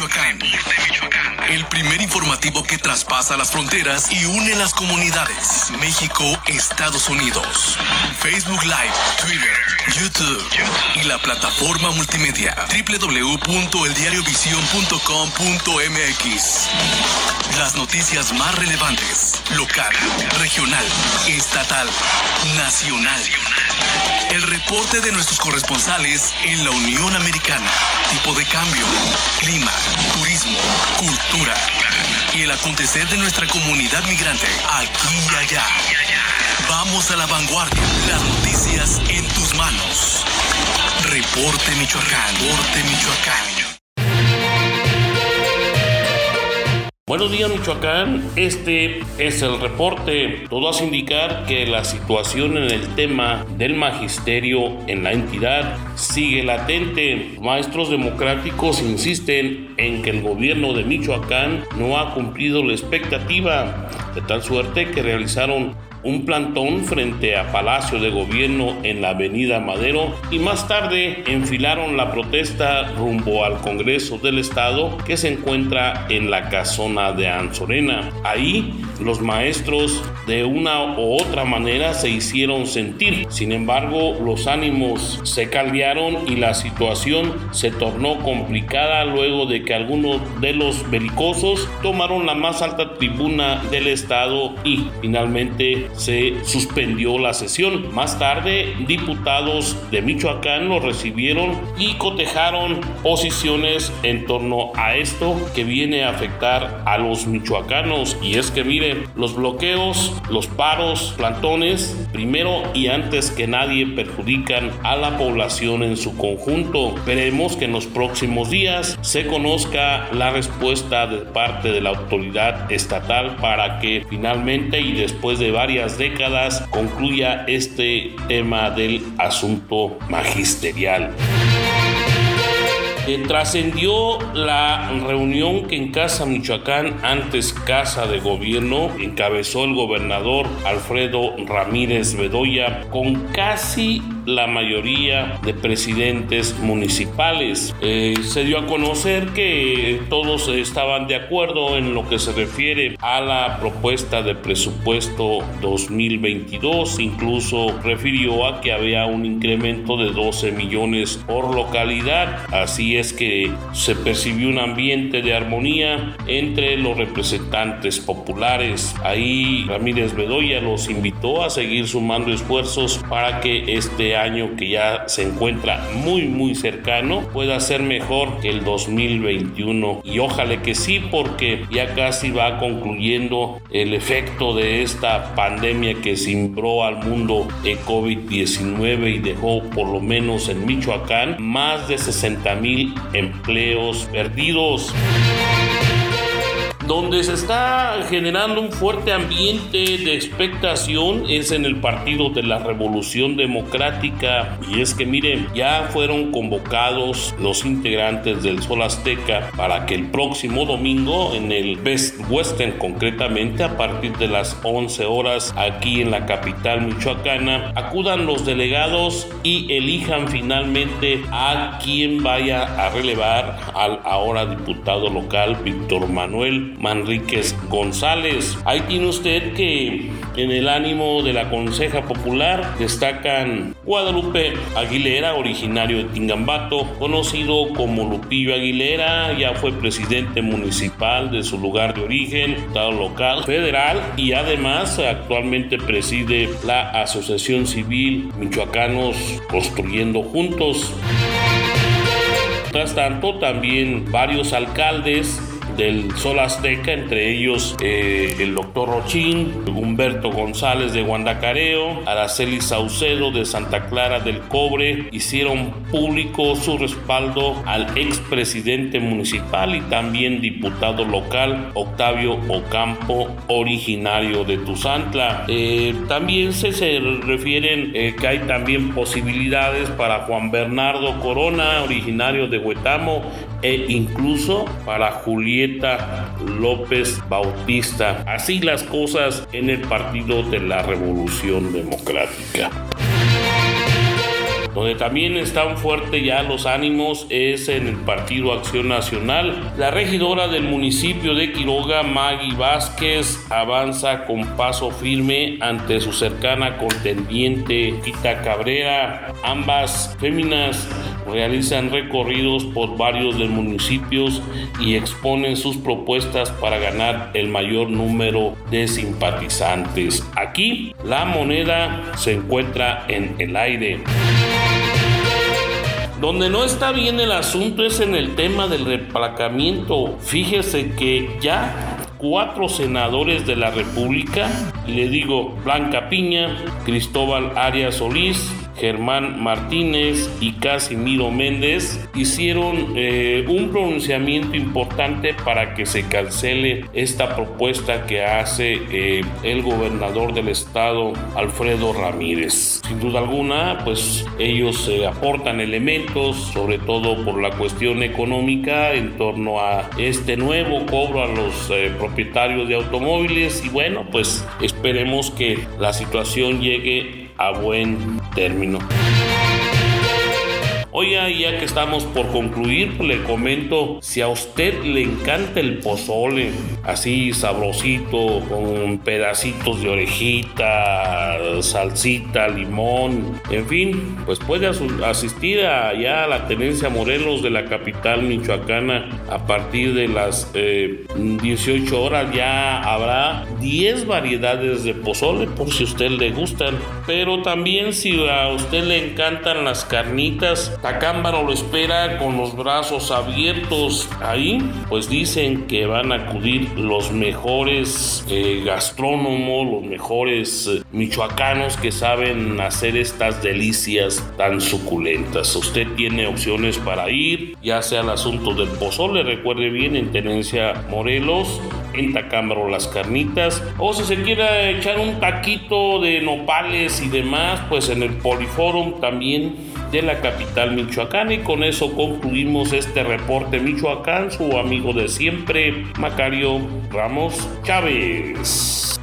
Michoacán. El primer informativo que traspasa las fronteras y une las comunidades. México, Estados Unidos. Facebook Live, Twitter, YouTube y la plataforma multimedia www.eldiariovision.com.mx. Las noticias más relevantes, local, regional, estatal, nacional. El reporte de nuestros corresponsales en la Unión Americana. Tipo de cambio, clima, turismo, cultura y el acontecer de nuestra comunidad migrante aquí y allá. Vamos a la vanguardia. Las noticias en tus manos. Reporte Michoacán. Reporte Michoacán. Buenos días Michoacán, este es el reporte. Todo hace indicar que la situación en el tema del magisterio en la entidad sigue latente. Maestros democráticos insisten en que el gobierno de Michoacán no ha cumplido la expectativa, de tal suerte que realizaron un plantón frente a Palacio de Gobierno en la Avenida Madero y más tarde enfilaron la protesta rumbo al Congreso del Estado que se encuentra en la casona de Anzorena. Ahí los maestros de una u otra manera se hicieron sentir. Sin embargo, los ánimos se caldearon y la situación se tornó complicada luego de que algunos de los belicosos tomaron la más alta tribuna del Estado y finalmente se suspendió la sesión. Más tarde, diputados de Michoacán lo recibieron y cotejaron posiciones en torno a esto que viene a afectar a los michoacanos. Y es que miren, los bloqueos, los paros, plantones, primero y antes que nadie perjudican a la población en su conjunto. Veremos que en los próximos días se conozca la respuesta de parte de la autoridad estatal para que finalmente y después de varias décadas concluya este tema del asunto magisterial. Eh, trascendió la reunión que en Casa Michoacán, antes Casa de Gobierno, encabezó el gobernador Alfredo Ramírez Bedoya con casi la mayoría de presidentes municipales. Eh, se dio a conocer que todos estaban de acuerdo en lo que se refiere a la propuesta de presupuesto 2022, incluso refirió a que había un incremento de 12 millones por localidad, así es que se percibió un ambiente de armonía entre los representantes populares. Ahí Ramírez Bedoya los invitó a seguir sumando esfuerzos para que este año que ya se encuentra muy muy cercano pueda ser mejor que el 2021 y ojalá que sí porque ya casi va concluyendo el efecto de esta pandemia que cimbró al mundo de COVID-19 y dejó por lo menos en Michoacán más de 60 mil empleos perdidos donde se está generando un fuerte ambiente de expectación es en el Partido de la Revolución Democrática. Y es que miren, ya fueron convocados los integrantes del Sol Azteca para que el próximo domingo en el Best Western concretamente a partir de las 11 horas aquí en la capital michoacana acudan los delegados y elijan finalmente a quien vaya a relevar al ahora diputado local Víctor Manuel Manríquez González. Ahí tiene usted que en el ánimo de la Conseja Popular destacan Guadalupe Aguilera, originario de Tingambato, conocido como Lupillo Aguilera, ya fue presidente municipal de su lugar de origen, Estado local, federal y además actualmente preside la Asociación Civil Michoacanos Construyendo Juntos. Mientras tanto, también varios alcaldes del Sol Azteca, entre ellos eh, el doctor Rochín, Humberto González de Guandacareo, Araceli Saucedo de Santa Clara del Cobre, hicieron público su respaldo al expresidente municipal y también diputado local Octavio Ocampo, originario de Tuzantla. Eh, también se, se refieren eh, que hay también posibilidades para Juan Bernardo Corona, originario de Huetamo, e incluso para Julieta López Bautista. Así las cosas en el Partido de la Revolución Democrática. Donde también están fuertes ya los ánimos es en el Partido Acción Nacional. La regidora del municipio de Quiroga, Maggie Vázquez, avanza con paso firme ante su cercana contendiente Tita Cabrera. Ambas féminas realizan recorridos por varios de municipios y exponen sus propuestas para ganar el mayor número de simpatizantes. Aquí la moneda se encuentra en el aire. Donde no está bien el asunto es en el tema del replacamiento. Fíjese que ya cuatro senadores de la República, y le digo Blanca Piña, Cristóbal Arias Solís, Germán Martínez y Casimiro Méndez hicieron eh, un pronunciamiento importante para que se cancele esta propuesta que hace eh, el gobernador del estado Alfredo Ramírez. Sin duda alguna, pues ellos eh, aportan elementos, sobre todo por la cuestión económica en torno a este nuevo cobro a los propietarios de automóviles y bueno, pues esperemos que la situación llegue a buen término. Oye, ya que estamos por concluir, pues le comento, si a usted le encanta el pozole, así sabrosito, con pedacitos de orejita, salsita, limón, en fin, pues puede asistir allá a la tenencia Morelos de la capital michoacana a partir de las 18 eh, horas. Ya habrá 10 variedades de pozole por si a usted le gustan, pero también si a usted le encantan las carnitas, Tacámbaro lo espera con los brazos abiertos. Ahí, pues dicen que van a acudir los mejores eh, gastrónomos, los mejores eh, michoacanos que saben hacer estas delicias tan suculentas. Usted tiene opciones para ir, ya sea el asunto del pozole, recuerde bien, en Tenencia Morelos, en Tacámbaro las carnitas, o si se quiere echar un taquito de nopales y demás, pues en el Poliforum también de la capital michoacana y con eso concluimos este reporte Michoacán, su amigo de siempre, Macario Ramos Chávez.